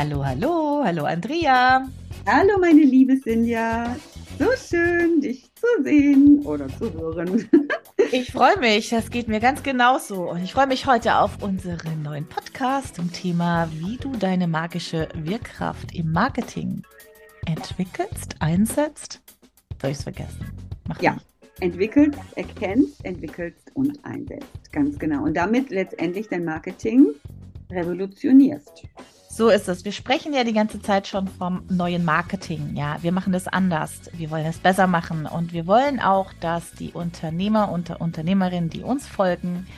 Hallo, hallo, hallo Andrea. Hallo meine liebe Sinja. So schön, dich zu sehen oder zu hören. Ich freue mich, das geht mir ganz genauso. Und ich freue mich heute auf unseren neuen Podcast zum Thema, wie du deine magische Wirkkraft im Marketing entwickelst, einsetzt. Soll ich es vergessen? Mach ja, nicht. entwickelst, erkennst, entwickelst und einsetzt. Ganz genau. Und damit letztendlich dein Marketing revolutionierst. So ist es. Wir sprechen ja die ganze Zeit schon vom neuen Marketing. Ja, wir machen das anders. Wir wollen es besser machen und wir wollen auch, dass die Unternehmer und Unternehmerinnen, die uns folgen,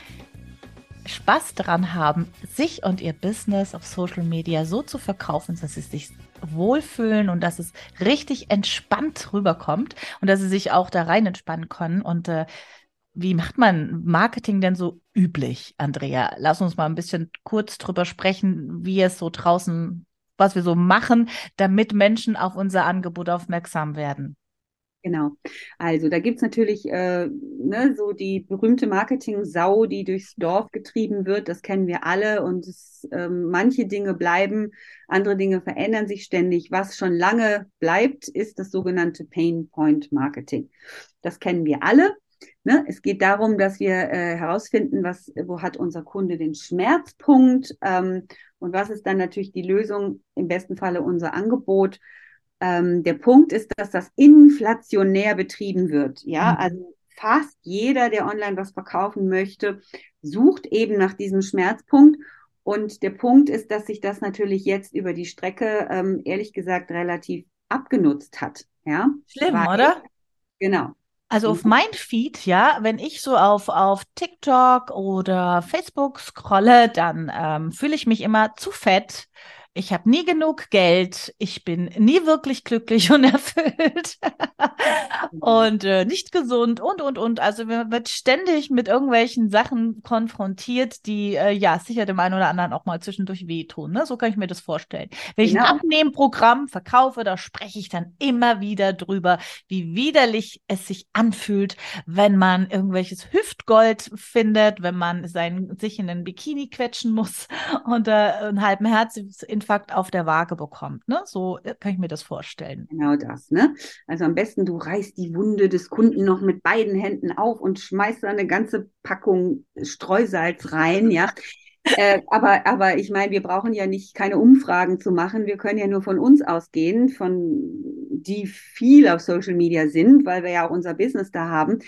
Spaß daran haben, sich und ihr Business auf Social Media so zu verkaufen, dass sie sich wohlfühlen und dass es richtig entspannt rüberkommt und dass sie sich auch da rein entspannen können. Und äh, wie macht man Marketing denn so üblich, Andrea? Lass uns mal ein bisschen kurz drüber sprechen, wie es so draußen, was wir so machen, damit Menschen auf unser Angebot aufmerksam werden. Genau. Also da gibt's natürlich äh, ne, so die berühmte Marketing-Sau, die durchs Dorf getrieben wird. Das kennen wir alle. Und es, äh, manche Dinge bleiben, andere Dinge verändern sich ständig. Was schon lange bleibt, ist das sogenannte Pain Point Marketing. Das kennen wir alle. Ne? Es geht darum, dass wir äh, herausfinden, was, wo hat unser Kunde den Schmerzpunkt ähm, und was ist dann natürlich die Lösung, im besten Falle unser Angebot. Ähm, der Punkt ist, dass das inflationär betrieben wird. Ja, mhm. also fast jeder, der online was verkaufen möchte, sucht eben nach diesem Schmerzpunkt. Und der Punkt ist, dass sich das natürlich jetzt über die Strecke, ähm, ehrlich gesagt, relativ abgenutzt hat. Ja? Schlimm, Weil, oder? Genau. Also auf mhm. mein Feed, ja, wenn ich so auf, auf TikTok oder Facebook scrolle, dann ähm, fühle ich mich immer zu fett ich habe nie genug Geld, ich bin nie wirklich glücklich und erfüllt und äh, nicht gesund und, und, und. Also man wird ständig mit irgendwelchen Sachen konfrontiert, die äh, ja sicher dem einen oder anderen auch mal zwischendurch wehtun. Ne? So kann ich mir das vorstellen. Wenn ich ein. Abnehmprogramm verkaufe, da spreche ich dann immer wieder drüber, wie widerlich es sich anfühlt, wenn man irgendwelches Hüftgold findet, wenn man sein, sich in den Bikini quetschen muss und äh, einen halben Herzinfarkt Herzinfarkt auf der Waage bekommt. Ne? So äh, kann ich mir das vorstellen. Genau das. Ne? Also am besten, du reißt die Wunde des Kunden noch mit beiden Händen auf und schmeißt da eine ganze Packung Streusalz rein. Ja. äh, aber, aber ich meine, wir brauchen ja nicht keine Umfragen zu machen. Wir können ja nur von uns ausgehen, von die viel auf Social Media sind, weil wir ja auch unser Business da haben.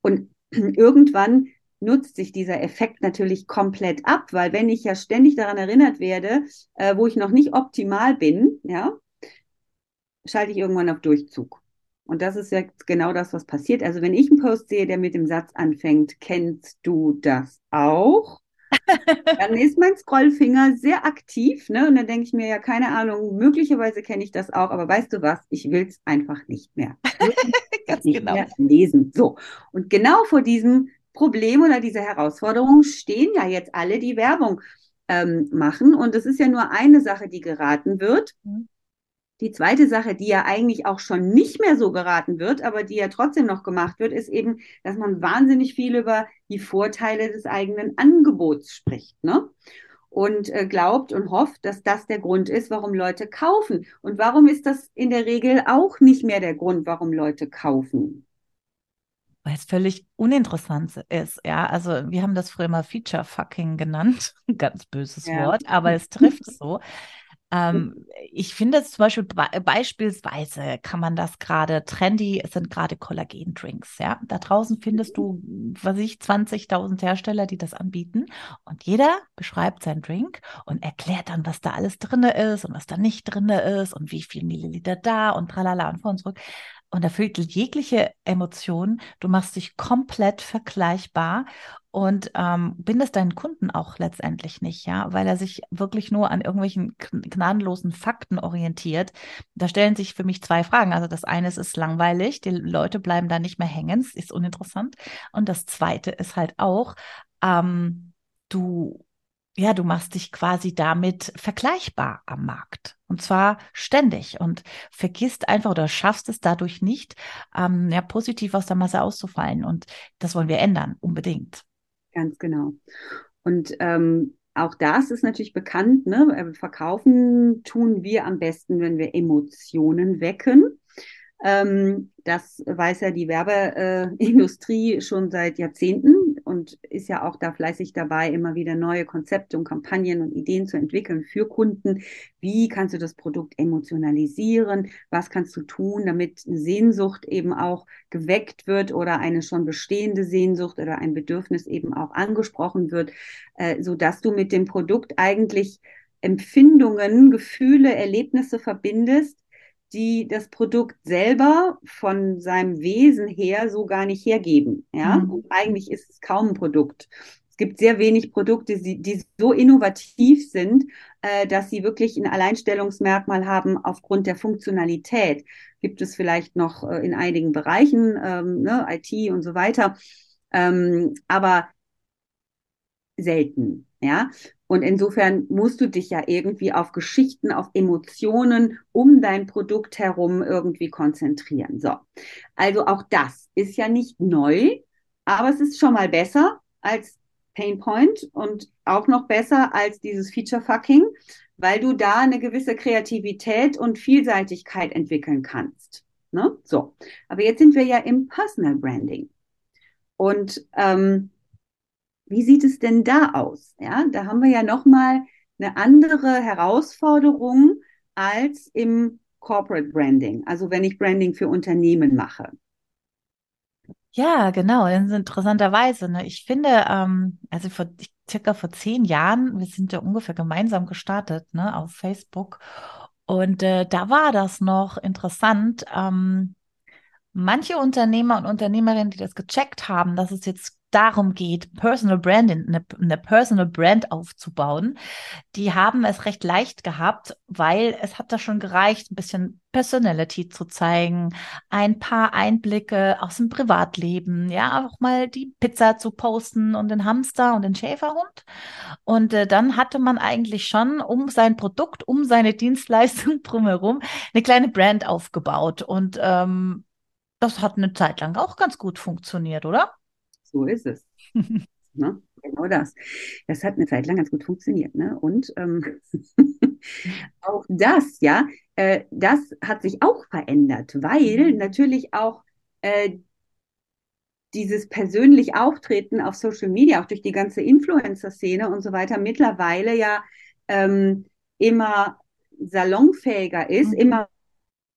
Und irgendwann nutzt sich dieser Effekt natürlich komplett ab, weil wenn ich ja ständig daran erinnert werde, äh, wo ich noch nicht optimal bin, ja, schalte ich irgendwann auf Durchzug. Und das ist ja genau das, was passiert. Also wenn ich einen Post sehe, der mit dem Satz anfängt, kennst du das auch? dann ist mein Scrollfinger sehr aktiv, ne? Und dann denke ich mir, ja, keine Ahnung, möglicherweise kenne ich das auch, aber weißt du was, ich will es einfach nicht mehr. Ganz nicht genau. mehr lesen. So. Und genau vor diesem Problem oder diese Herausforderung stehen ja jetzt alle, die Werbung ähm, machen. Und es ist ja nur eine Sache, die geraten wird. Mhm. Die zweite Sache, die ja eigentlich auch schon nicht mehr so geraten wird, aber die ja trotzdem noch gemacht wird, ist eben, dass man wahnsinnig viel über die Vorteile des eigenen Angebots spricht. Ne? und äh, glaubt und hofft, dass das der Grund ist, warum Leute kaufen. Und warum ist das in der Regel auch nicht mehr der Grund, warum Leute kaufen? Weil es völlig uninteressant ist. Ja, also wir haben das früher mal Feature Fucking genannt, ganz böses ja. Wort, aber es trifft so. Ähm, ich finde es zum Beispiel be beispielsweise kann man das gerade trendy, es sind gerade Kollagen-Drinks. Ja, da draußen findest du, was ich, 20.000 Hersteller, die das anbieten und jeder beschreibt seinen Drink und erklärt dann, was da alles drin ist und was da nicht drin ist und wie viel Milliliter da und tralala und vor und zurück und erfüllt jegliche Emotion. Du machst dich komplett vergleichbar und ähm, bindest deinen Kunden auch letztendlich nicht, ja, weil er sich wirklich nur an irgendwelchen gnadenlosen Fakten orientiert. Da stellen sich für mich zwei Fragen. Also das eine ist, ist langweilig, die Leute bleiben da nicht mehr hängen, es ist uninteressant. Und das zweite ist halt auch, ähm, du ja, du machst dich quasi damit vergleichbar am Markt. Und zwar ständig und vergisst einfach oder schaffst es dadurch nicht, ähm, ja, positiv aus der Masse auszufallen. Und das wollen wir ändern, unbedingt. Ganz genau. Und ähm, auch das ist natürlich bekannt, ne? Äh, verkaufen tun wir am besten, wenn wir Emotionen wecken. Ähm, das weiß ja die Werbeindustrie schon seit Jahrzehnten und ist ja auch da fleißig dabei, immer wieder neue Konzepte und Kampagnen und Ideen zu entwickeln für Kunden. Wie kannst du das Produkt emotionalisieren? Was kannst du tun, damit eine Sehnsucht eben auch geweckt wird oder eine schon bestehende Sehnsucht oder ein Bedürfnis eben auch angesprochen wird, äh, so dass du mit dem Produkt eigentlich Empfindungen, Gefühle, Erlebnisse verbindest, die das Produkt selber von seinem Wesen her so gar nicht hergeben. Ja, mhm. und eigentlich ist es kaum ein Produkt. Es gibt sehr wenig Produkte, die, die so innovativ sind, äh, dass sie wirklich ein Alleinstellungsmerkmal haben aufgrund der Funktionalität. Gibt es vielleicht noch äh, in einigen Bereichen, ähm, ne, IT und so weiter, ähm, aber selten. Ja, und insofern musst du dich ja irgendwie auf Geschichten, auf Emotionen um dein Produkt herum irgendwie konzentrieren. So. Also auch das ist ja nicht neu, aber es ist schon mal besser als Painpoint und auch noch besser als dieses Feature Fucking, weil du da eine gewisse Kreativität und Vielseitigkeit entwickeln kannst. Ne? So. Aber jetzt sind wir ja im Personal Branding. Und ähm, wie sieht es denn da aus? Ja, da haben wir ja nochmal eine andere Herausforderung als im Corporate Branding, also wenn ich Branding für Unternehmen mache. Ja, genau, interessanterweise. Ne? Ich finde, ähm, also vor circa vor zehn Jahren, wir sind ja ungefähr gemeinsam gestartet, ne, auf Facebook. Und äh, da war das noch interessant. Ähm, manche Unternehmer und Unternehmerinnen, die das gecheckt haben, dass es jetzt darum geht, Personal Branding, eine, eine Personal Brand aufzubauen, die haben es recht leicht gehabt, weil es hat da schon gereicht, ein bisschen Personality zu zeigen, ein paar Einblicke aus dem Privatleben, ja, auch mal die Pizza zu posten und den Hamster und den Schäferhund. Und äh, dann hatte man eigentlich schon um sein Produkt, um seine Dienstleistung drumherum eine kleine Brand aufgebaut. Und ähm, das hat eine Zeit lang auch ganz gut funktioniert, oder? So ist es. ne? Genau das. Das hat eine Zeit lang ganz gut funktioniert. Ne? Und ähm, auch das, ja, äh, das hat sich auch verändert, weil mhm. natürlich auch äh, dieses persönlich Auftreten auf Social Media, auch durch die ganze Influencer-Szene und so weiter, mittlerweile ja ähm, immer salonfähiger ist, mhm. immer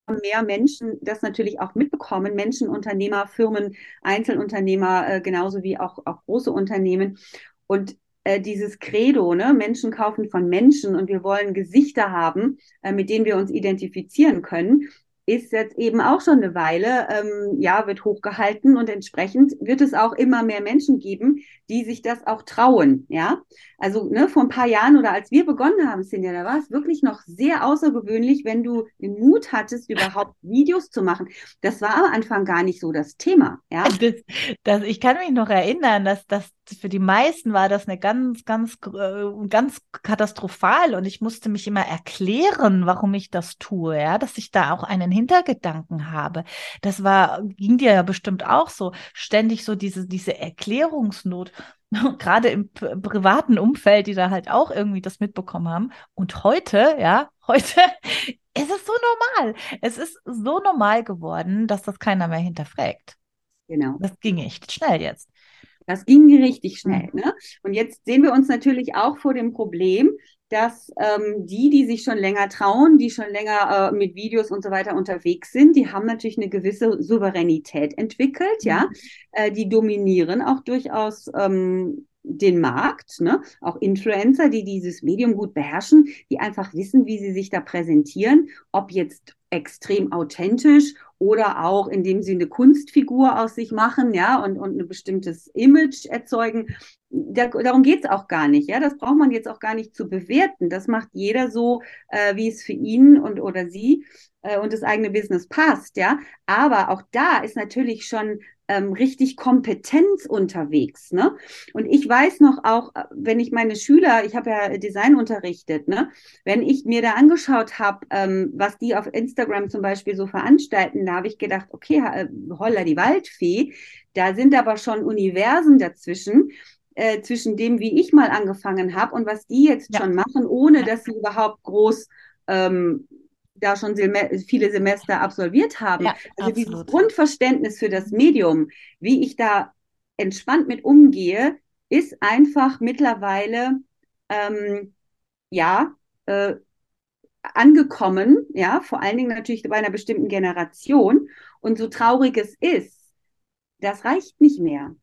mehr Menschen das natürlich auch mitbekommen, Menschen, Unternehmer, Firmen, Einzelunternehmer, äh, genauso wie auch, auch große Unternehmen. Und äh, dieses Credo, ne, Menschen kaufen von Menschen und wir wollen Gesichter haben, äh, mit denen wir uns identifizieren können, ist jetzt eben auch schon eine Weile, ähm, ja, wird hochgehalten und entsprechend wird es auch immer mehr Menschen geben, die sich das auch trauen, ja. Also, ne, vor ein paar Jahren oder als wir begonnen haben, Cindy, da war es wirklich noch sehr außergewöhnlich, wenn du den Mut hattest, überhaupt Videos zu machen. Das war am Anfang gar nicht so das Thema, ja. Das, das, ich kann mich noch erinnern, dass das für die meisten war das eine ganz, ganz, äh, ganz katastrophal und ich musste mich immer erklären, warum ich das tue, ja, dass ich da auch einen Hintergedanken habe. Das war, ging dir ja bestimmt auch so, ständig so diese, diese Erklärungsnot. Gerade im privaten Umfeld, die da halt auch irgendwie das mitbekommen haben. Und heute, ja, heute ist es so normal. Es ist so normal geworden, dass das keiner mehr hinterfragt. Genau. Das ging echt schnell jetzt. Das ging richtig schnell. Mhm. Ne? Und jetzt sehen wir uns natürlich auch vor dem Problem, dass ähm, die, die sich schon länger trauen, die schon länger äh, mit Videos und so weiter unterwegs sind, die haben natürlich eine gewisse Souveränität entwickelt, mhm. ja. Äh, die dominieren auch durchaus ähm, den Markt, ne? auch Influencer, die dieses Medium gut beherrschen, die einfach wissen, wie sie sich da präsentieren, ob jetzt extrem authentisch oder auch indem sie eine Kunstfigur aus sich machen, ja, und, und ein bestimmtes Image erzeugen. Da, darum geht's auch gar nicht, ja. Das braucht man jetzt auch gar nicht zu bewerten. Das macht jeder so, äh, wie es für ihn und oder sie äh, und das eigene Business passt, ja. Aber auch da ist natürlich schon ähm, richtig Kompetenz unterwegs. Ne? Und ich weiß noch auch, äh, wenn ich meine Schüler, ich habe ja Design unterrichtet, ne? wenn ich mir da angeschaut habe, ähm, was die auf Instagram zum Beispiel so veranstalten, da habe ich gedacht, okay, äh, holla die Waldfee, da sind aber schon Universen dazwischen. Äh, zwischen dem, wie ich mal angefangen habe und was die jetzt ja. schon machen, ohne dass sie überhaupt groß ähm, da schon viele Semester absolviert haben. Ja, also absolut. dieses Grundverständnis für das Medium, wie ich da entspannt mit umgehe, ist einfach mittlerweile ähm, ja äh, angekommen, ja, vor allen Dingen natürlich bei einer bestimmten Generation. Und so traurig es ist, das reicht nicht mehr.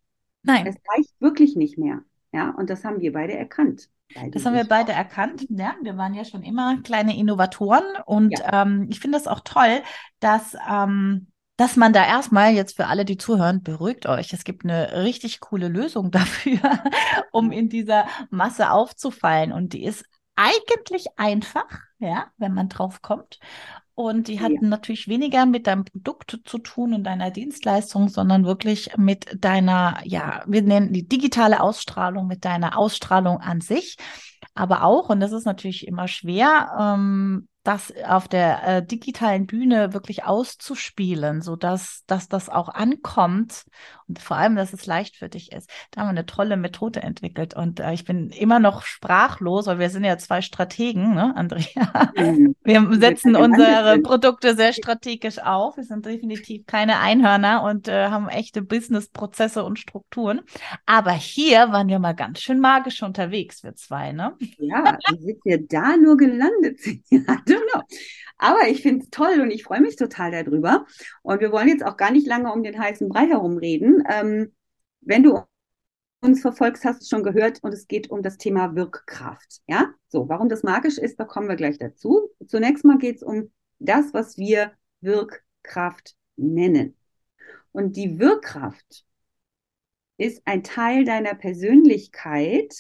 Nein. Es reicht wirklich nicht mehr. Ja, und das haben wir beide erkannt. Das haben wir beide erkannt. Ja, wir waren ja schon immer kleine Innovatoren und ja. ähm, ich finde es auch toll, dass, ähm, dass man da erstmal jetzt für alle, die zuhören, beruhigt euch. Es gibt eine richtig coole Lösung dafür, um in dieser Masse aufzufallen und die ist eigentlich einfach, ja, wenn man drauf kommt. Und die hatten ja. natürlich weniger mit deinem Produkt zu tun und deiner Dienstleistung, sondern wirklich mit deiner, ja, wir nennen die digitale Ausstrahlung, mit deiner Ausstrahlung an sich. Aber auch, und das ist natürlich immer schwer, ähm, das auf der äh, digitalen Bühne wirklich auszuspielen, so dass, dass das auch ankommt und vor allem, dass es leicht für dich ist. Da haben wir eine tolle Methode entwickelt und äh, ich bin immer noch sprachlos, weil wir sind ja zwei Strategen, ne, Andrea? Mhm. Wir setzen unsere Produkte sehr strategisch auf. Wir sind definitiv keine Einhörner und äh, haben echte Businessprozesse und Strukturen. Aber hier waren wir mal ganz schön magisch unterwegs, wir zwei, ne? Ja, wie sind wir da nur gelandet? know. Aber ich finde es toll und ich freue mich total darüber. Und wir wollen jetzt auch gar nicht lange um den heißen Brei herumreden. Ähm, wenn du uns verfolgst, hast du schon gehört und es geht um das Thema Wirkkraft. Ja, so, warum das magisch ist, da kommen wir gleich dazu. Zunächst mal geht es um das, was wir Wirkkraft nennen. Und die Wirkkraft ist ein Teil deiner Persönlichkeit,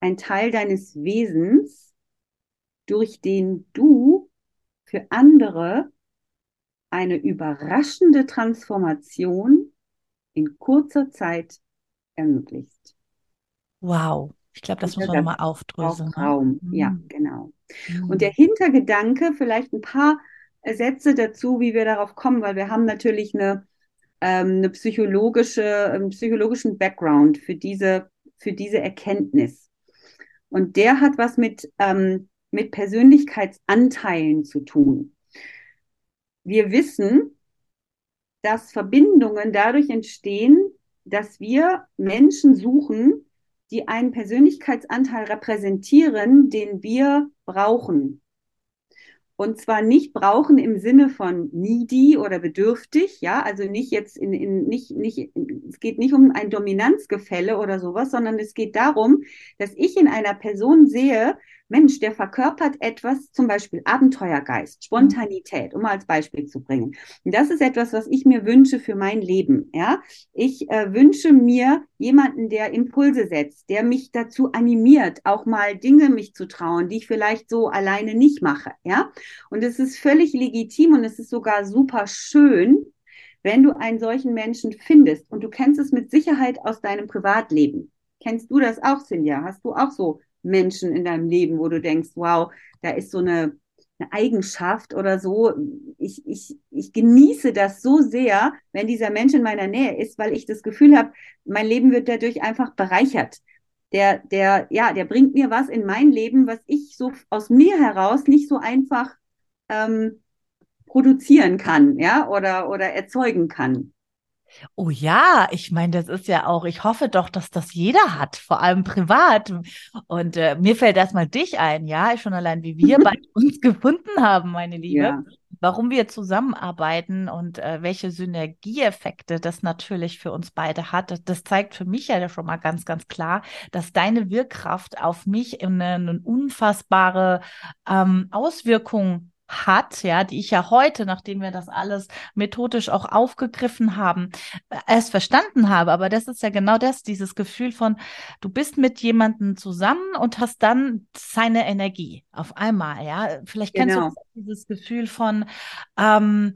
ein Teil deines Wesens, durch den du für andere eine überraschende Transformation in kurzer Zeit ermöglicht. Wow. Ich glaube, das muss man nochmal aufdröseln. Ne? Raum, mhm. ja, genau. Mhm. Und der Hintergedanke, vielleicht ein paar Sätze dazu, wie wir darauf kommen, weil wir haben natürlich eine, ähm, eine psychologische, einen psychologischen Background für diese, für diese Erkenntnis. Und der hat was mit ähm, mit Persönlichkeitsanteilen zu tun. Wir wissen, dass Verbindungen dadurch entstehen, dass wir Menschen suchen, die einen Persönlichkeitsanteil repräsentieren, den wir brauchen. Und zwar nicht brauchen im Sinne von needy oder bedürftig, ja, also nicht jetzt in, in nicht, nicht, es geht nicht um ein Dominanzgefälle oder sowas, sondern es geht darum, dass ich in einer Person sehe, Mensch, der verkörpert etwas, zum Beispiel Abenteuergeist, Spontanität, um mal als Beispiel zu bringen. Und das ist etwas, was ich mir wünsche für mein Leben. Ja, ich äh, wünsche mir jemanden, der Impulse setzt, der mich dazu animiert, auch mal Dinge mich zu trauen, die ich vielleicht so alleine nicht mache. Ja, und es ist völlig legitim und es ist sogar super schön, wenn du einen solchen Menschen findest. Und du kennst es mit Sicherheit aus deinem Privatleben. Kennst du das auch, Silja? Hast du auch so Menschen in deinem Leben, wo du denkst, wow, da ist so eine, eine Eigenschaft oder so. Ich, ich, ich genieße das so sehr, wenn dieser Mensch in meiner Nähe ist, weil ich das Gefühl habe, mein Leben wird dadurch einfach bereichert. Der, der, ja, der bringt mir was in mein Leben, was ich so aus mir heraus nicht so einfach ähm, produzieren kann, ja, oder, oder erzeugen kann. Oh ja, ich meine, das ist ja auch, ich hoffe doch, dass das jeder hat, vor allem privat. Und äh, mir fällt erstmal dich ein, ja, schon allein, wie wir bei uns gefunden haben, meine Liebe. Ja. Warum wir zusammenarbeiten und äh, welche Synergieeffekte das natürlich für uns beide hat, das, das, zeigt für mich ja schon mal ganz, ganz klar, dass deine Wirkkraft auf mich eine, eine unfassbare ähm, Auswirkung hat, ja, die ich ja heute, nachdem wir das alles methodisch auch aufgegriffen haben, erst verstanden habe. Aber das ist ja genau das, dieses Gefühl von, du bist mit jemandem zusammen und hast dann seine Energie auf einmal, ja. Vielleicht kennst genau. du dieses Gefühl von, ähm,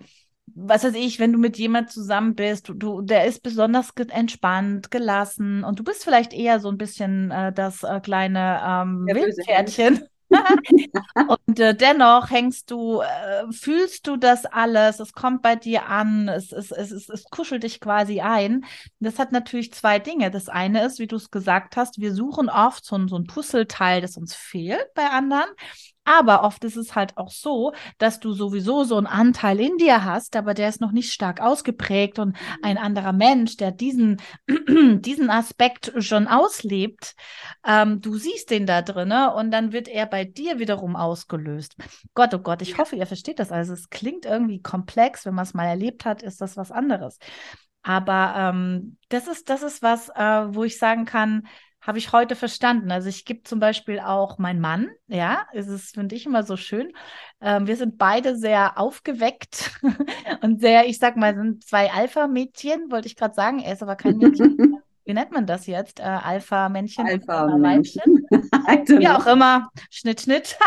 was weiß ich, wenn du mit jemand zusammen bist, du, du, der ist besonders entspannt, gelassen und du bist vielleicht eher so ein bisschen äh, das äh, kleine ähm, Wildpferdchen. und äh, dennoch hängst du, äh, fühlst du das alles, es kommt bei dir an, es, es, es, es, es kuschelt dich quasi ein. Das hat natürlich zwei Dinge. Das eine ist, wie du es gesagt hast, wir suchen oft so, so ein Puzzleteil, das uns fehlt bei anderen. Aber oft ist es halt auch so, dass du sowieso so einen Anteil in dir hast, aber der ist noch nicht stark ausgeprägt und ein anderer Mensch, der diesen, diesen Aspekt schon auslebt, ähm, du siehst den da drin und dann wird er bei dir wiederum ausgelöst. Gott, oh Gott, ich hoffe, ihr versteht das. Also es klingt irgendwie komplex, wenn man es mal erlebt hat, ist das was anderes. Aber ähm, das ist, das ist was, äh, wo ich sagen kann, habe ich heute verstanden. Also ich gebe zum Beispiel auch meinen Mann, ja, es ist, finde ich immer so schön. Ähm, wir sind beide sehr aufgeweckt und sehr, ich sag mal, sind zwei Alpha-Mädchen, wollte ich gerade sagen. Er ist aber kein Mädchen. Wie nennt man das jetzt? Äh, Alpha-Männchen? Alpha-Männchen. Wie auch immer. Schnitt, Schnitt.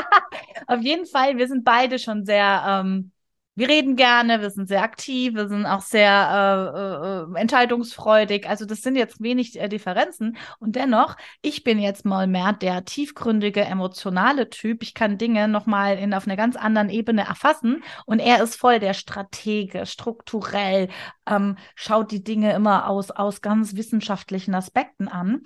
Auf jeden Fall, wir sind beide schon sehr ähm, wir reden gerne, wir sind sehr aktiv, wir sind auch sehr äh, äh, entscheidungsfreudig. Also das sind jetzt wenig äh, Differenzen. Und dennoch, ich bin jetzt mal mehr der tiefgründige, emotionale Typ. Ich kann Dinge nochmal in, auf einer ganz anderen Ebene erfassen. Und er ist voll der Stratege, strukturell, ähm, schaut die Dinge immer aus, aus ganz wissenschaftlichen Aspekten an.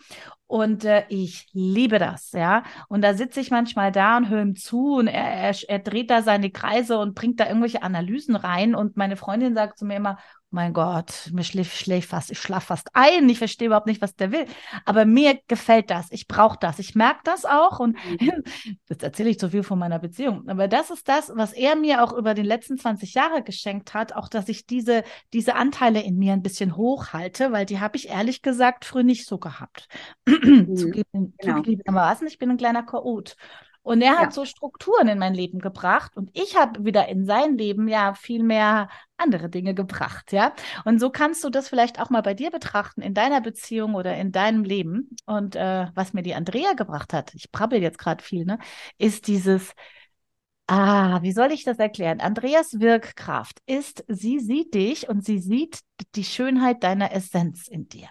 Und äh, ich liebe das, ja. Und da sitze ich manchmal da und höre ihm zu und er, er, er dreht da seine Kreise und bringt da irgendwelche Analysen rein. Und meine Freundin sagt zu mir immer, mein Gott, mir schläft, schläft fast, ich schlafe fast ein, ich verstehe überhaupt nicht, was der will. Aber mir gefällt das, ich brauche das, ich merke das auch und mhm. jetzt erzähle ich zu viel von meiner Beziehung. Aber das ist das, was er mir auch über die letzten 20 Jahre geschenkt hat, auch dass ich diese, diese Anteile in mir ein bisschen hochhalte, weil die habe ich ehrlich gesagt früher nicht so gehabt. Mhm. Zugeben, genau. zugegebenermaßen, ich bin ein kleiner Chaot. Und er hat ja. so Strukturen in mein Leben gebracht und ich habe wieder in sein Leben ja viel mehr andere Dinge gebracht, ja. Und so kannst du das vielleicht auch mal bei dir betrachten, in deiner Beziehung oder in deinem Leben. Und äh, was mir die Andrea gebracht hat, ich brabbel jetzt gerade viel, ne, ist dieses, Ah, wie soll ich das erklären? Andreas Wirkkraft ist, sie sieht dich und sie sieht die Schönheit deiner Essenz in dir.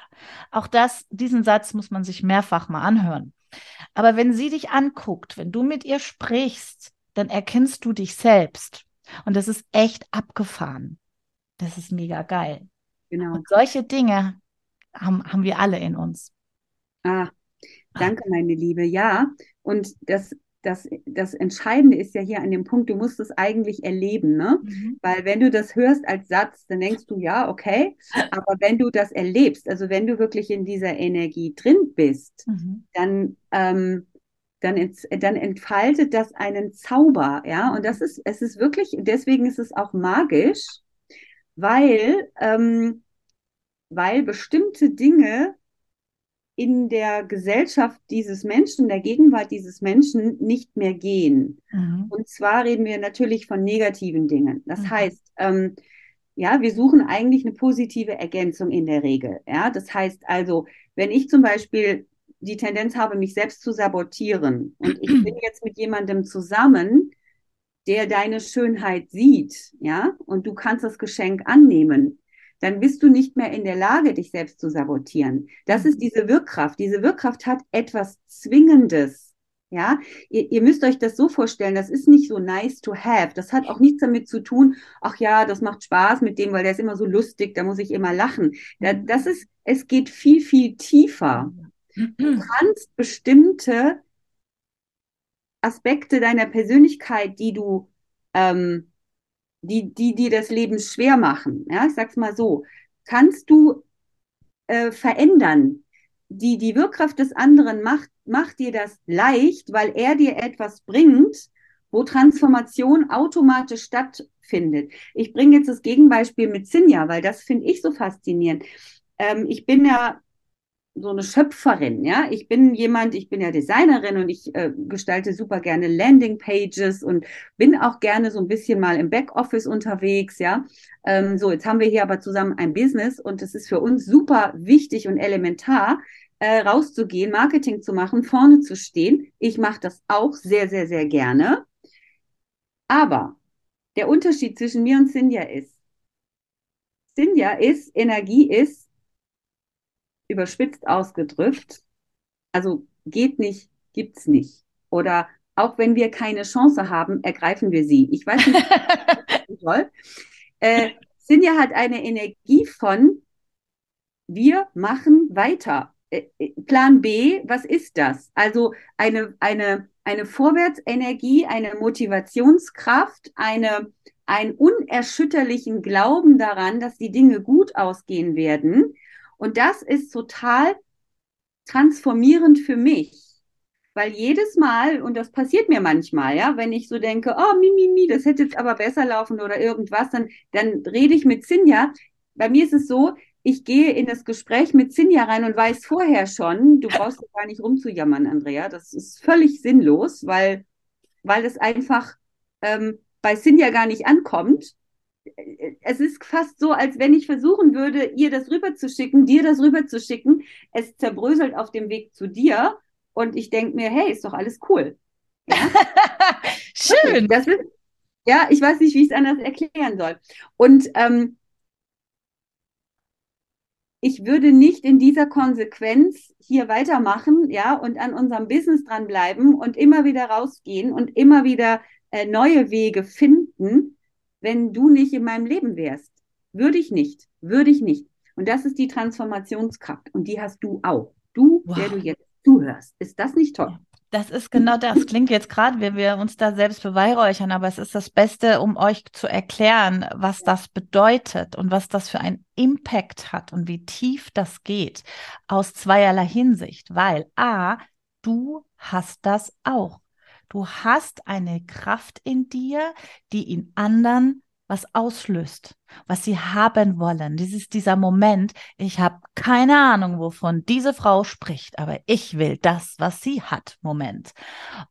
Auch das, diesen Satz muss man sich mehrfach mal anhören. Aber wenn sie dich anguckt, wenn du mit ihr sprichst, dann erkennst du dich selbst. Und das ist echt abgefahren. Das ist mega geil. Genau. Und solche Dinge haben, haben wir alle in uns. Ah, danke, meine Liebe. Ja, und das das, das Entscheidende ist ja hier an dem Punkt, du musst es eigentlich erleben, ne? Mhm. Weil wenn du das hörst als Satz, dann denkst du, ja, okay. Aber wenn du das erlebst, also wenn du wirklich in dieser Energie drin bist, mhm. dann, ähm, dann, dann entfaltet das einen Zauber, ja. Und das ist, es ist wirklich, deswegen ist es auch magisch, weil, ähm, weil bestimmte Dinge in der Gesellschaft dieses Menschen, der Gegenwart dieses Menschen nicht mehr gehen. Mhm. Und zwar reden wir natürlich von negativen Dingen. Das mhm. heißt, ähm, ja, wir suchen eigentlich eine positive Ergänzung in der Regel. Ja, das heißt also, wenn ich zum Beispiel die Tendenz habe, mich selbst zu sabotieren und ich bin jetzt mit jemandem zusammen, der deine Schönheit sieht, ja, und du kannst das Geschenk annehmen, dann bist du nicht mehr in der Lage, dich selbst zu sabotieren. Das ist mhm. diese Wirkkraft. Diese Wirkkraft hat etwas Zwingendes. Ja, ihr, ihr, müsst euch das so vorstellen, das ist nicht so nice to have. Das hat auch nichts damit zu tun, ach ja, das macht Spaß mit dem, weil der ist immer so lustig, da muss ich immer lachen. Mhm. das ist, es geht viel, viel tiefer. Du kannst bestimmte Aspekte deiner Persönlichkeit, die du, ähm, die, die, die das Leben schwer machen. Ja, ich sag's mal so. kannst du äh, verändern. Die, die Wirkkraft des anderen macht, macht dir das leicht, weil er dir etwas bringt, wo Transformation automatisch stattfindet. Ich bringe jetzt das Gegenbeispiel mit Sinja, weil das finde ich so faszinierend. Ähm, ich bin ja so eine Schöpferin, ja. Ich bin jemand, ich bin ja Designerin und ich äh, gestalte super gerne Landingpages und bin auch gerne so ein bisschen mal im Backoffice unterwegs, ja. Ähm, so, jetzt haben wir hier aber zusammen ein Business und es ist für uns super wichtig und elementar, äh, rauszugehen, Marketing zu machen, vorne zu stehen. Ich mache das auch sehr, sehr, sehr gerne. Aber der Unterschied zwischen mir und Cynthia ist, Cynthia ist, Energie ist, überspitzt ausgedrückt, also geht nicht, gibt's nicht. Oder auch wenn wir keine Chance haben, ergreifen wir sie. Ich weiß nicht, toll. Äh, Sinja hat eine Energie von, wir machen weiter. Äh, äh, Plan B, was ist das? Also eine, eine, eine Vorwärtsenergie, eine Motivationskraft, eine, einen unerschütterlichen Glauben daran, dass die Dinge gut ausgehen werden, und das ist total transformierend für mich. Weil jedes Mal, und das passiert mir manchmal, ja, wenn ich so denke, oh, mi, mi, mi, das hätte jetzt aber besser laufen oder irgendwas, dann, dann rede ich mit Sinja. Bei mir ist es so, ich gehe in das Gespräch mit Sinja rein und weiß vorher schon, du brauchst gar nicht rumzujammern, Andrea. Das ist völlig sinnlos, weil, weil es einfach ähm, bei Sinja gar nicht ankommt es ist fast so, als wenn ich versuchen würde, ihr das rüberzuschicken, dir das rüberzuschicken. Es zerbröselt auf dem Weg zu dir und ich denke mir, hey, ist doch alles cool. Ja? Schön. Das ist, ja, ich weiß nicht, wie ich es anders erklären soll. Und ähm, ich würde nicht in dieser Konsequenz hier weitermachen, ja, und an unserem Business dranbleiben und immer wieder rausgehen und immer wieder äh, neue Wege finden, wenn du nicht in meinem Leben wärst. Würde ich nicht, würde ich nicht. Und das ist die Transformationskraft und die hast du auch. Du, wow. der du jetzt zuhörst. Ist das nicht toll? Das ist genau das. Klingt jetzt gerade, wie wir uns da selbst beweihräuchern, aber es ist das Beste, um euch zu erklären, was das bedeutet und was das für einen Impact hat und wie tief das geht aus zweierlei Hinsicht. Weil A, du hast das auch. Du hast eine Kraft in dir, die in anderen was auslöst, was sie haben wollen. Das ist dieser Moment, ich habe keine Ahnung, wovon diese Frau spricht, aber ich will das, was sie hat, Moment.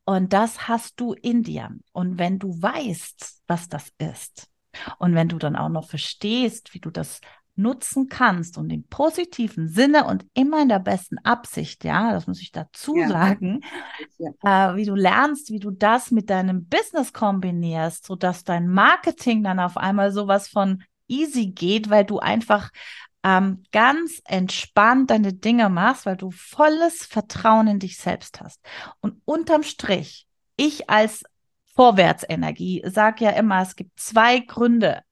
Und das hast du in dir. Und wenn du weißt, was das ist, und wenn du dann auch noch verstehst, wie du das nutzen kannst und im positiven Sinne und immer in der besten Absicht, ja, das muss ich dazu ja. sagen, ja. Äh, wie du lernst, wie du das mit deinem Business kombinierst, so dass dein Marketing dann auf einmal sowas von easy geht, weil du einfach ähm, ganz entspannt deine Dinge machst, weil du volles Vertrauen in dich selbst hast. Und unterm Strich, ich als Vorwärtsenergie sage ja immer, es gibt zwei Gründe,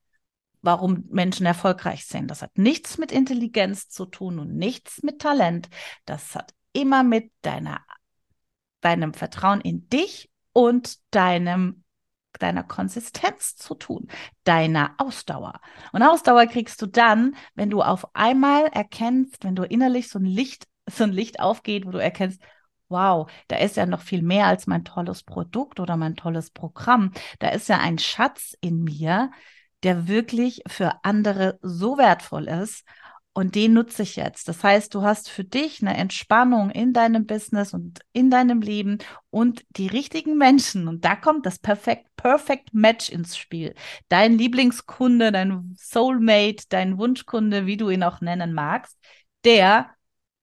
warum Menschen erfolgreich sind. Das hat nichts mit Intelligenz zu tun und nichts mit Talent. Das hat immer mit deiner, deinem Vertrauen in dich und deinem deiner Konsistenz zu tun, deiner Ausdauer. Und Ausdauer kriegst du dann, wenn du auf einmal erkennst, wenn du innerlich so ein Licht, so ein Licht aufgeht, wo du erkennst, wow, da ist ja noch viel mehr als mein tolles Produkt oder mein tolles Programm. Da ist ja ein Schatz in mir, der wirklich für andere so wertvoll ist. Und den nutze ich jetzt. Das heißt, du hast für dich eine Entspannung in deinem Business und in deinem Leben und die richtigen Menschen. Und da kommt das Perfect, Perfect Match ins Spiel. Dein Lieblingskunde, dein Soulmate, dein Wunschkunde, wie du ihn auch nennen magst, der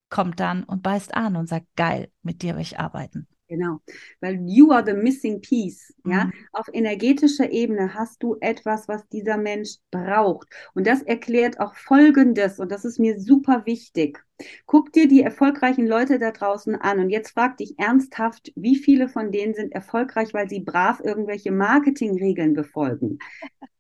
kommt dann und beißt an und sagt, geil, mit dir will ich arbeiten. Genau, weil you are the missing piece. Ja, mhm. auf energetischer Ebene hast du etwas, was dieser Mensch braucht. Und das erklärt auch Folgendes, und das ist mir super wichtig. Guck dir die erfolgreichen Leute da draußen an und jetzt frag dich ernsthaft, wie viele von denen sind erfolgreich, weil sie brav irgendwelche Marketingregeln befolgen.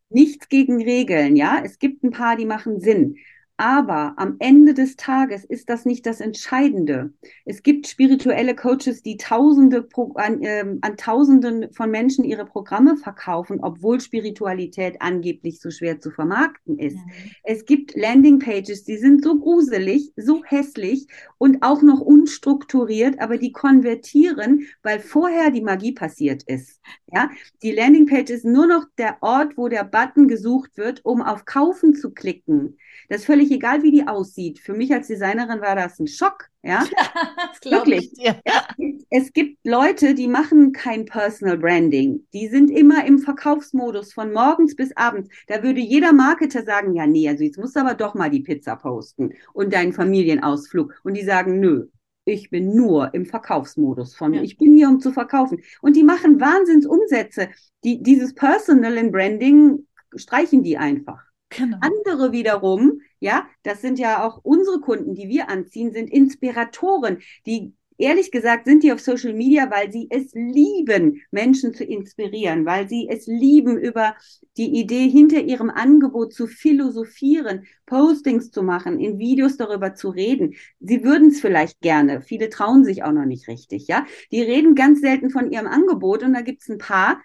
Nichts gegen Regeln, ja. Es gibt ein paar, die machen Sinn. Aber am Ende des Tages ist das nicht das Entscheidende. Es gibt spirituelle Coaches, die Tausende pro, an, äh, an Tausenden von Menschen ihre Programme verkaufen, obwohl Spiritualität angeblich so schwer zu vermarkten ist. Mhm. Es gibt Landingpages, die sind so gruselig, so hässlich und auch noch unstrukturiert, aber die konvertieren, weil vorher die Magie passiert ist. Ja, die Landingpage ist nur noch der Ort, wo der Button gesucht wird, um auf Kaufen zu klicken. Das ist völlig egal, wie die aussieht. Für mich als Designerin war das ein Schock. Ja, das Wirklich. Ich dir. Ja. Es gibt Leute, die machen kein Personal Branding. Die sind immer im Verkaufsmodus von morgens bis abends. Da würde jeder Marketer sagen, ja, nee, also jetzt musst du aber doch mal die Pizza posten und deinen Familienausflug. Und die sagen, nö, ich bin nur im Verkaufsmodus von, ja. ich bin hier, um zu verkaufen. Und die machen Wahnsinnsumsätze. Die, dieses Personal Branding streichen die einfach. Genau. Andere wiederum, ja, das sind ja auch unsere Kunden, die wir anziehen, sind Inspiratoren, die ehrlich gesagt sind die auf Social Media, weil sie es lieben, Menschen zu inspirieren, weil sie es lieben, über die Idee hinter ihrem Angebot zu philosophieren, Postings zu machen, in Videos darüber zu reden. Sie würden es vielleicht gerne. Viele trauen sich auch noch nicht richtig, ja. Die reden ganz selten von ihrem Angebot und da gibt es ein paar,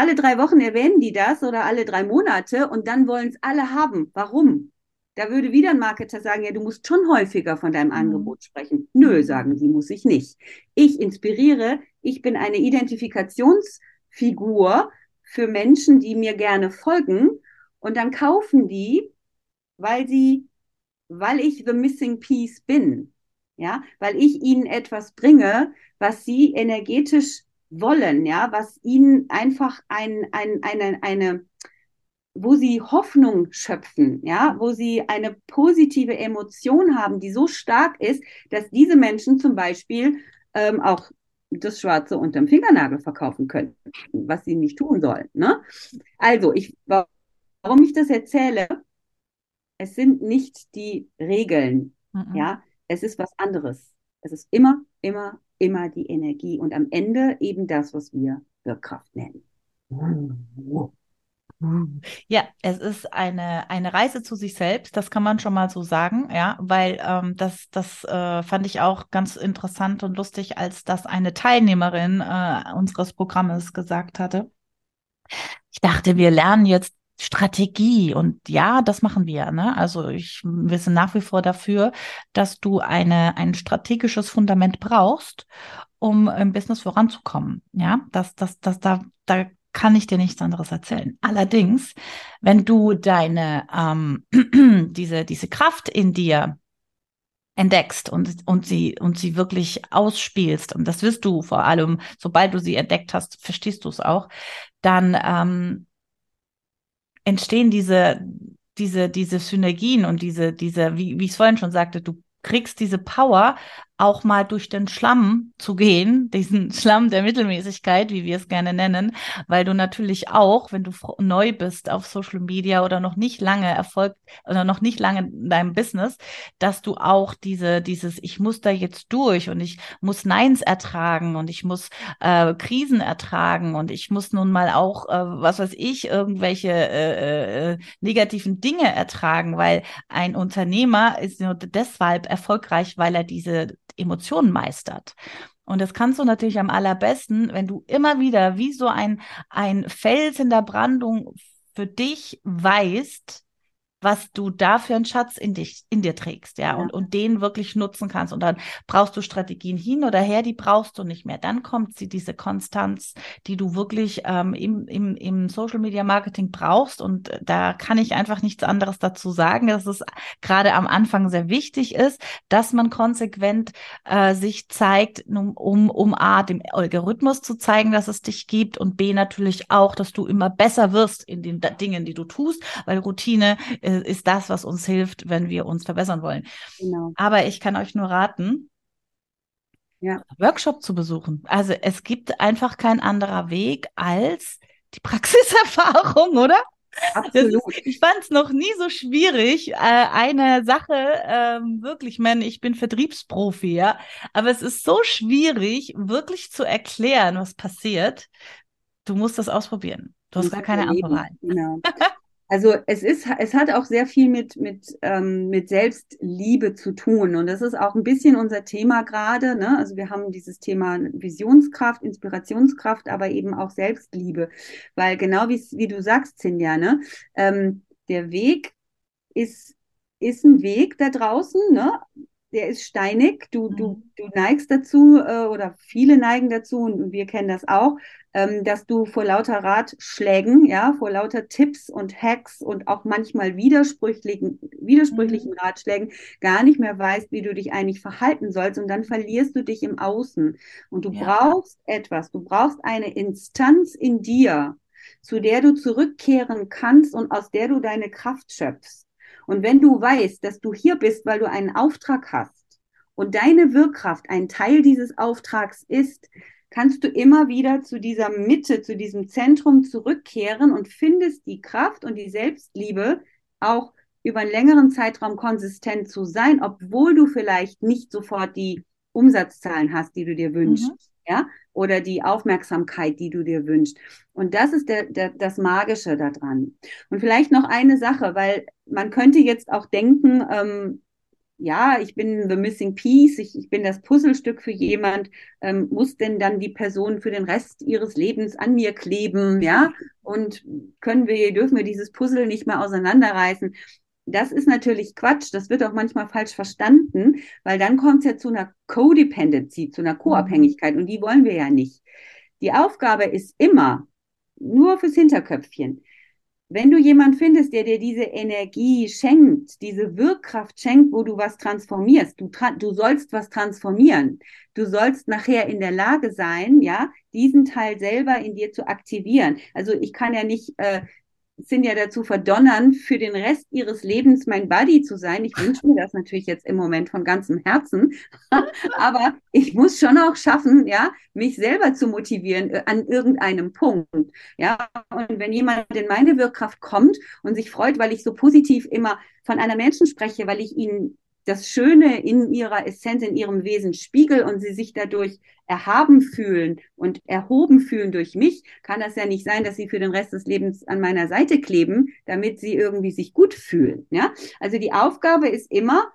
alle drei Wochen erwähnen die das oder alle drei Monate und dann wollen es alle haben. Warum? Da würde wieder ein Marketer sagen, ja, du musst schon häufiger von deinem mhm. Angebot sprechen. Nö, sagen die, muss ich nicht. Ich inspiriere, ich bin eine Identifikationsfigur für Menschen, die mir gerne folgen und dann kaufen die, weil sie, weil ich the missing piece bin. Ja, weil ich ihnen etwas bringe, was sie energetisch wollen, ja, was ihnen einfach ein, ein, eine, eine, wo sie Hoffnung schöpfen, ja, wo sie eine positive Emotion haben, die so stark ist, dass diese Menschen zum Beispiel ähm, auch das Schwarze unterm Fingernagel verkaufen können, was sie nicht tun sollen. Ne? Also, ich, warum ich das erzähle, es sind nicht die Regeln, mhm. ja, es ist was anderes. Es ist immer, immer, immer die Energie und am Ende eben das, was wir Wirkkraft nennen. Ja, es ist eine, eine Reise zu sich selbst, das kann man schon mal so sagen, ja, weil ähm, das, das äh, fand ich auch ganz interessant und lustig, als das eine Teilnehmerin äh, unseres Programmes gesagt hatte. Ich dachte, wir lernen jetzt Strategie. Und ja, das machen wir. Ne? Also ich, wir sind nach wie vor dafür, dass du eine, ein strategisches Fundament brauchst, um im Business voranzukommen. Ja, das, das, das, da, da kann ich dir nichts anderes erzählen. Allerdings, wenn du deine, ähm, diese, diese Kraft in dir entdeckst und, und sie, und sie wirklich ausspielst, und das wirst du vor allem, sobald du sie entdeckt hast, verstehst du es auch, dann, ähm, entstehen diese, diese, diese Synergien und diese, diese, wie, wie ich es vorhin schon sagte, du kriegst diese Power auch mal durch den Schlamm zu gehen, diesen Schlamm der Mittelmäßigkeit, wie wir es gerne nennen, weil du natürlich auch, wenn du neu bist auf Social Media oder noch nicht lange Erfolg oder noch nicht lange in deinem Business, dass du auch diese, dieses, ich muss da jetzt durch und ich muss Neins ertragen und ich muss äh, Krisen ertragen und ich muss nun mal auch, äh, was weiß ich, irgendwelche äh, äh, negativen Dinge ertragen, weil ein Unternehmer ist nur deshalb erfolgreich, weil er diese Emotionen meistert. Und das kannst du natürlich am allerbesten, wenn du immer wieder wie so ein, ein Fels in der Brandung für dich weißt, was du da für einen Schatz in dich, in dir trägst, ja, ja, Und, und den wirklich nutzen kannst. Und dann brauchst du Strategien hin oder her, die brauchst du nicht mehr. Dann kommt sie, diese Konstanz, die du wirklich ähm, im, im, im Social Media Marketing brauchst. Und äh, da kann ich einfach nichts anderes dazu sagen, dass es gerade am Anfang sehr wichtig ist, dass man konsequent äh, sich zeigt, um, um, um A, dem Algorithmus zu zeigen, dass es dich gibt und B, natürlich auch, dass du immer besser wirst in den Dingen, die du tust, weil Routine ist das, was uns hilft, wenn wir uns verbessern wollen. Genau. Aber ich kann euch nur raten, ja. Workshop zu besuchen. Also es gibt einfach kein anderer Weg als die Praxiserfahrung, oder? Absolut. Ist, ich fand es noch nie so schwierig, äh, eine Sache, ähm, wirklich, man, ich bin Vertriebsprofi, ja, aber es ist so schwierig, wirklich zu erklären, was passiert. Du musst das ausprobieren. Du hast gar keine andere Wahl. Genau. Also es ist, es hat auch sehr viel mit, mit, ähm, mit Selbstliebe zu tun. Und das ist auch ein bisschen unser Thema gerade. Ne? Also wir haben dieses Thema Visionskraft, Inspirationskraft, aber eben auch Selbstliebe. Weil genau wie, wie du sagst, Cinja, ne? Ähm, der Weg ist, ist ein Weg da draußen, ne? Der ist steinig. Du, du, mhm. du neigst dazu äh, oder viele neigen dazu und wir kennen das auch, ähm, dass du vor lauter Ratschlägen, ja, vor lauter Tipps und Hacks und auch manchmal widersprüchlichen, widersprüchlichen mhm. Ratschlägen gar nicht mehr weißt, wie du dich eigentlich verhalten sollst und dann verlierst du dich im Außen. Und du ja. brauchst etwas, du brauchst eine Instanz in dir, zu der du zurückkehren kannst und aus der du deine Kraft schöpfst. Und wenn du weißt, dass du hier bist, weil du einen Auftrag hast und deine Wirkkraft ein Teil dieses Auftrags ist, kannst du immer wieder zu dieser Mitte, zu diesem Zentrum zurückkehren und findest die Kraft und die Selbstliebe auch über einen längeren Zeitraum konsistent zu sein, obwohl du vielleicht nicht sofort die Umsatzzahlen hast, die du dir wünschst. Mhm. Ja, oder die Aufmerksamkeit, die du dir wünschst. Und das ist der, der, das Magische daran. Und vielleicht noch eine Sache, weil man könnte jetzt auch denken, ähm, ja, ich bin the missing piece, ich, ich bin das Puzzlestück für jemand, ähm, muss denn dann die Person für den Rest ihres Lebens an mir kleben, ja? Und können wir, dürfen wir dieses Puzzle nicht mehr auseinanderreißen? Das ist natürlich Quatsch, das wird auch manchmal falsch verstanden, weil dann kommt es ja zu einer Codependency, zu einer Co-Abhängigkeit und die wollen wir ja nicht. Die Aufgabe ist immer, nur fürs Hinterköpfchen, wenn du jemand findest, der dir diese Energie schenkt, diese Wirkkraft schenkt, wo du was transformierst, du, tra du sollst was transformieren. Du sollst nachher in der Lage sein, ja, diesen Teil selber in dir zu aktivieren. Also ich kann ja nicht äh, sind ja dazu verdonnern, für den Rest ihres Lebens mein Buddy zu sein. Ich wünsche mir das natürlich jetzt im Moment von ganzem Herzen. Aber ich muss schon auch schaffen, ja, mich selber zu motivieren äh, an irgendeinem Punkt. Ja, und wenn jemand in meine Wirkkraft kommt und sich freut, weil ich so positiv immer von einer Menschen spreche, weil ich ihn das Schöne in ihrer Essenz, in ihrem Wesen spiegel und sie sich dadurch erhaben fühlen und erhoben fühlen durch mich, kann das ja nicht sein, dass sie für den Rest des Lebens an meiner Seite kleben, damit sie irgendwie sich gut fühlen. Ja, also die Aufgabe ist immer,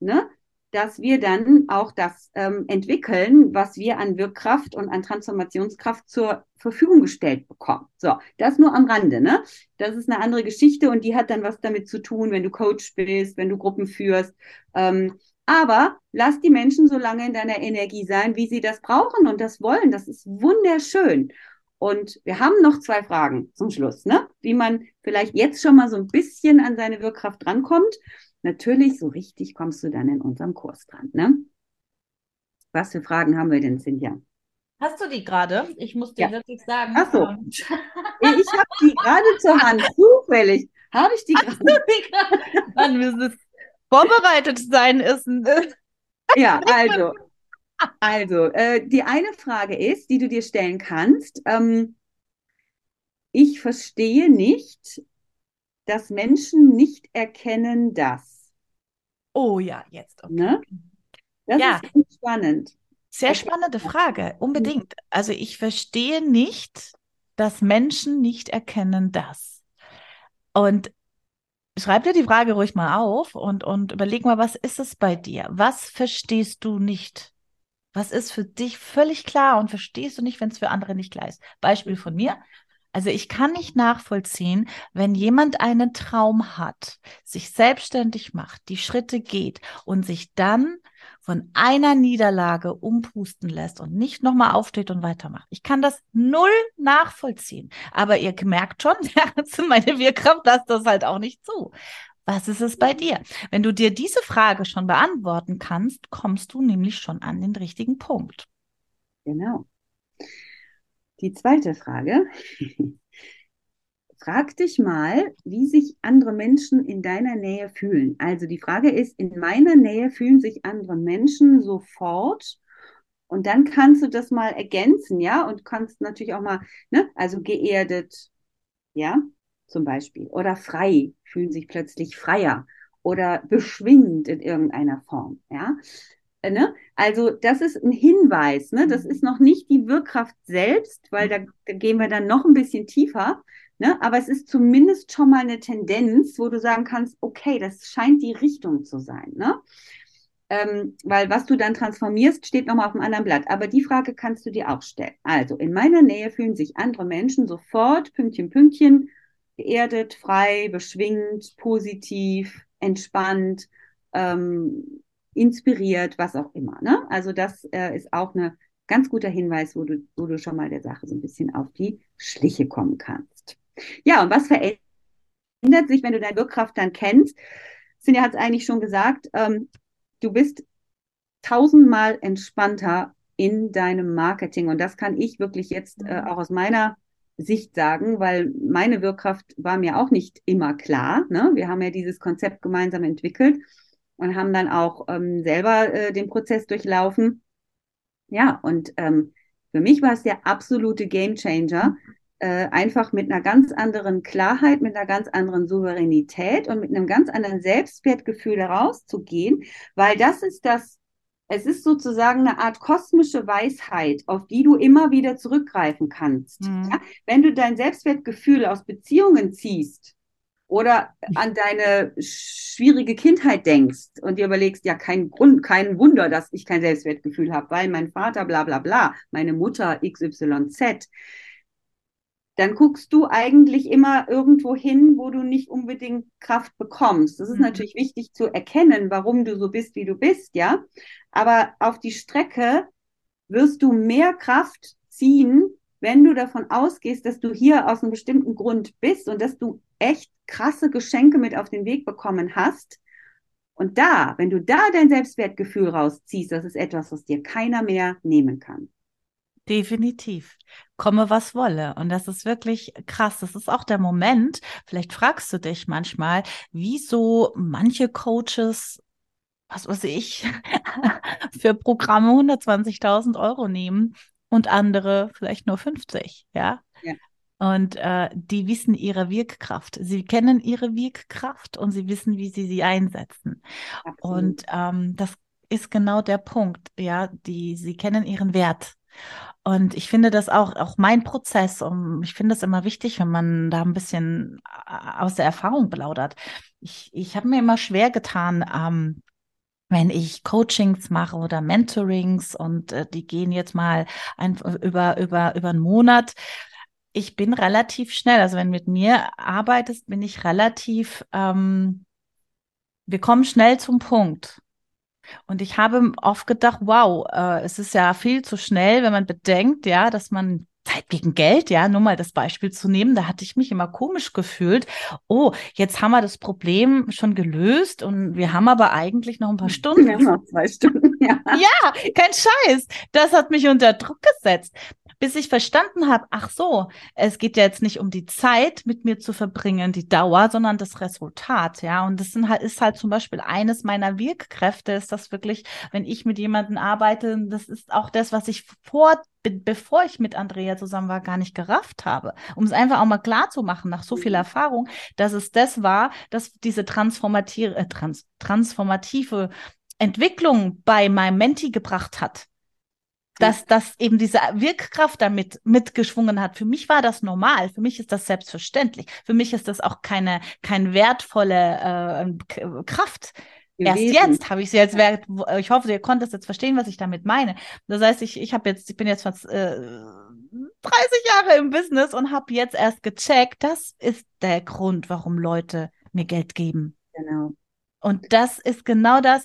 ne, dass wir dann auch das ähm, entwickeln, was wir an Wirkkraft und an Transformationskraft zur Verfügung gestellt bekommen. So, das nur am Rande, ne? Das ist eine andere Geschichte und die hat dann was damit zu tun, wenn du Coach bist, wenn du Gruppen führst. Ähm, aber lass die Menschen so lange in deiner Energie sein, wie sie das brauchen und das wollen. Das ist wunderschön. Und wir haben noch zwei Fragen zum Schluss, ne? Wie man vielleicht jetzt schon mal so ein bisschen an seine Wirkkraft drankommt Natürlich, so richtig kommst du dann in unserem Kurs dran. Ne? Was für Fragen haben wir denn, Cynthia? Hast du die gerade? Ich muss dir ja. wirklich sagen. Ach so. Ähm, ich habe die gerade zur Hand. Zufällig habe ich die gerade. Mann, müssen es vorbereitet sein ist. ja, also. Also, äh, die eine Frage ist, die du dir stellen kannst. Ähm, ich verstehe nicht, dass Menschen nicht erkennen, dass. Oh ja, jetzt. Okay. Ne? Das ja. ist spannend. Sehr spannende Frage, unbedingt. Also ich verstehe nicht, dass Menschen nicht erkennen, dass. Und schreib dir die Frage ruhig mal auf und, und überleg mal, was ist es bei dir? Was verstehst du nicht? Was ist für dich völlig klar und verstehst du nicht, wenn es für andere nicht klar ist? Beispiel von mir. Also ich kann nicht nachvollziehen, wenn jemand einen Traum hat, sich selbstständig macht, die Schritte geht und sich dann von einer Niederlage umpusten lässt und nicht nochmal aufsteht und weitermacht. Ich kann das null nachvollziehen. Aber ihr merkt schon, meine Wirkkraft lasst das halt auch nicht zu. Was ist es bei dir? Wenn du dir diese Frage schon beantworten kannst, kommst du nämlich schon an den richtigen Punkt. Genau. Die zweite Frage. Frag dich mal, wie sich andere Menschen in deiner Nähe fühlen. Also die Frage ist, in meiner Nähe fühlen sich andere Menschen sofort und dann kannst du das mal ergänzen, ja, und kannst natürlich auch mal, ne, also geerdet, ja, zum Beispiel, oder frei, fühlen sich plötzlich freier oder beschwingt in irgendeiner Form, ja. Äh, ne? Also das ist ein Hinweis, ne? das mhm. ist noch nicht die Wirkkraft selbst, weil da, da gehen wir dann noch ein bisschen tiefer, Ne? Aber es ist zumindest schon mal eine Tendenz, wo du sagen kannst, okay, das scheint die Richtung zu sein. Ne? Ähm, weil was du dann transformierst, steht nochmal auf einem anderen Blatt. Aber die Frage kannst du dir auch stellen. Also, in meiner Nähe fühlen sich andere Menschen sofort, Pünktchen, Pünktchen, geerdet, frei, beschwingt, positiv, entspannt, ähm, inspiriert, was auch immer. Ne? Also das äh, ist auch ein ganz guter Hinweis, wo du, wo du schon mal der Sache so ein bisschen auf die Schliche kommen kannst. Ja, und was verändert sich, wenn du deine Wirkkraft dann kennst? Sinja hat es eigentlich schon gesagt, ähm, du bist tausendmal entspannter in deinem Marketing. Und das kann ich wirklich jetzt äh, auch aus meiner Sicht sagen, weil meine Wirkkraft war mir auch nicht immer klar. Ne? Wir haben ja dieses Konzept gemeinsam entwickelt und haben dann auch ähm, selber äh, den Prozess durchlaufen. Ja, und ähm, für mich war es der absolute Gamechanger, äh, einfach mit einer ganz anderen Klarheit, mit einer ganz anderen Souveränität und mit einem ganz anderen Selbstwertgefühl herauszugehen, weil das ist das, es ist sozusagen eine Art kosmische Weisheit, auf die du immer wieder zurückgreifen kannst. Mhm. Ja? Wenn du dein Selbstwertgefühl aus Beziehungen ziehst, oder an deine schwierige Kindheit denkst und dir überlegst, ja, kein Grund, kein Wunder, dass ich kein Selbstwertgefühl habe, weil mein Vater bla bla bla, meine Mutter XYZ, dann guckst du eigentlich immer irgendwo hin, wo du nicht unbedingt Kraft bekommst. Das ist mhm. natürlich wichtig zu erkennen, warum du so bist, wie du bist, ja. Aber auf die Strecke wirst du mehr Kraft ziehen, wenn du davon ausgehst, dass du hier aus einem bestimmten Grund bist und dass du echt krasse Geschenke mit auf den Weg bekommen hast. Und da, wenn du da dein Selbstwertgefühl rausziehst, das ist etwas, was dir keiner mehr nehmen kann. Definitiv. Komme, was wolle. Und das ist wirklich krass. Das ist auch der Moment. Vielleicht fragst du dich manchmal, wieso manche Coaches, was weiß ich, für Programme 120.000 Euro nehmen und andere vielleicht nur 50, ja. ja. Und äh, die wissen ihre Wirkkraft. Sie kennen ihre Wirkkraft und sie wissen, wie sie sie einsetzen. Absolut. Und ähm, das ist genau der Punkt. Ja, die, sie kennen ihren Wert. Und ich finde das auch, auch mein Prozess, und ich finde es immer wichtig, wenn man da ein bisschen äh, aus der Erfahrung plaudert. Ich, ich habe mir immer schwer getan, ähm, wenn ich Coachings mache oder Mentorings und äh, die gehen jetzt mal ein, über, über, über einen Monat. Ich bin relativ schnell, also wenn du mit mir arbeitest, bin ich relativ, ähm, wir kommen schnell zum Punkt. Und ich habe oft gedacht, wow, äh, es ist ja viel zu schnell, wenn man bedenkt, ja, dass man Zeit gegen Geld, ja, nur mal das Beispiel zu nehmen, da hatte ich mich immer komisch gefühlt. Oh, jetzt haben wir das Problem schon gelöst und wir haben aber eigentlich noch ein paar Stunden. Wir haben noch zwei Stunden, ja. Ja, kein Scheiß. Das hat mich unter Druck gesetzt bis ich verstanden habe, ach so, es geht ja jetzt nicht um die Zeit mit mir zu verbringen, die Dauer, sondern das Resultat, ja. Und das sind halt, ist halt zum Beispiel eines meiner Wirkkräfte, ist das wirklich, wenn ich mit jemandem arbeite, das ist auch das, was ich vor bevor ich mit Andrea zusammen war, gar nicht gerafft habe. Um es einfach auch mal klar zu machen, nach so viel mhm. Erfahrung, dass es das war, dass diese transformative, äh, trans, transformative Entwicklung bei meinem Menti gebracht hat dass das eben diese Wirkkraft damit mitgeschwungen hat. Für mich war das normal. Für mich ist das selbstverständlich. Für mich ist das auch keine, keine wertvolle äh, Kraft. Erst jetzt habe ich sie als wert. Ich hoffe, ihr konntet jetzt verstehen, was ich damit meine. Das heißt, ich, ich habe jetzt, ich bin jetzt fast äh, 30 Jahre im Business und habe jetzt erst gecheckt, das ist der Grund, warum Leute mir Geld geben. Genau. Und das ist genau das.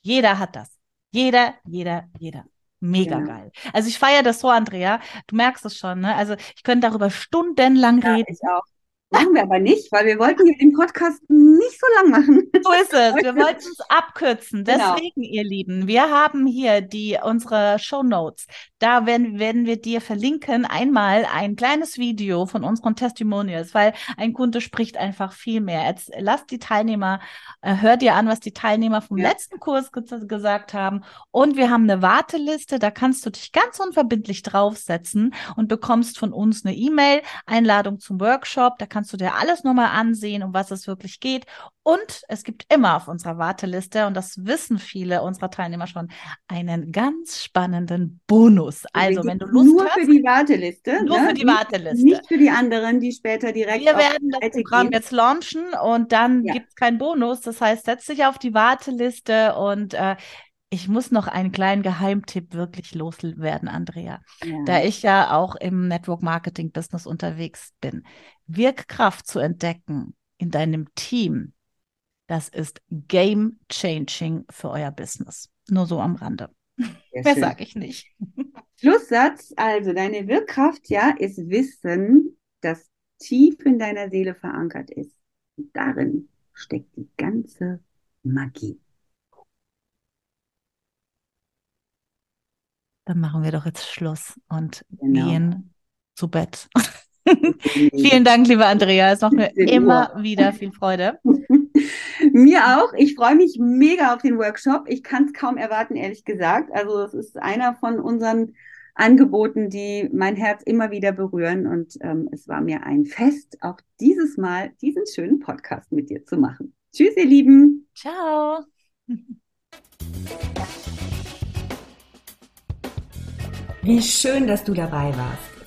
Jeder hat das. Jeder, jeder, jeder. Mega ja. geil. Also ich feiere das so, Andrea. Du merkst es schon, ne? Also ich könnte darüber stundenlang ja, reden. Ich auch. Machen wir aber nicht, weil wir wollten den Podcast nicht so lang machen. So ist es. Wir wollten es abkürzen. Genau. Deswegen, genau. ihr Lieben, wir haben hier die unsere Show Notes. Da werden, werden wir dir verlinken einmal ein kleines Video von unseren Testimonials, weil ein Kunde spricht einfach viel mehr. Jetzt lass die Teilnehmer, äh, hör dir an, was die Teilnehmer vom ja. letzten Kurs ge gesagt haben. Und wir haben eine Warteliste, da kannst du dich ganz unverbindlich draufsetzen und bekommst von uns eine E-Mail, Einladung zum Workshop. Da kannst kannst du dir alles nochmal ansehen, um was es wirklich geht. Und es gibt immer auf unserer Warteliste, und das wissen viele unserer Teilnehmer schon, einen ganz spannenden Bonus. Also, wenn du Lust nur hast. Nur für die Warteliste. Nur ne? für die Warteliste. Nicht für die anderen, die später direkt. Wir werden das Programm gehen. jetzt launchen und dann ja. gibt es keinen Bonus. Das heißt, setz dich auf die Warteliste und äh, ich muss noch einen kleinen Geheimtipp wirklich loswerden, Andrea. Ja. Da ich ja auch im Network Marketing Business unterwegs bin. Wirkkraft zu entdecken in deinem Team, das ist game changing für euer Business. Nur so am Rande. Sehr Mehr sage ich nicht. Schlusssatz, also deine Wirkkraft, ja, ist Wissen, das tief in deiner Seele verankert ist. Und darin steckt die ganze Magie. Dann machen wir doch jetzt Schluss und genau. gehen zu Bett. Vielen Dank, liebe Andrea. Es macht mir immer wieder viel Freude. mir auch. Ich freue mich mega auf den Workshop. Ich kann es kaum erwarten, ehrlich gesagt. Also es ist einer von unseren Angeboten, die mein Herz immer wieder berühren. Und ähm, es war mir ein Fest, auch dieses Mal diesen schönen Podcast mit dir zu machen. Tschüss, ihr Lieben. Ciao. Wie schön, dass du dabei warst.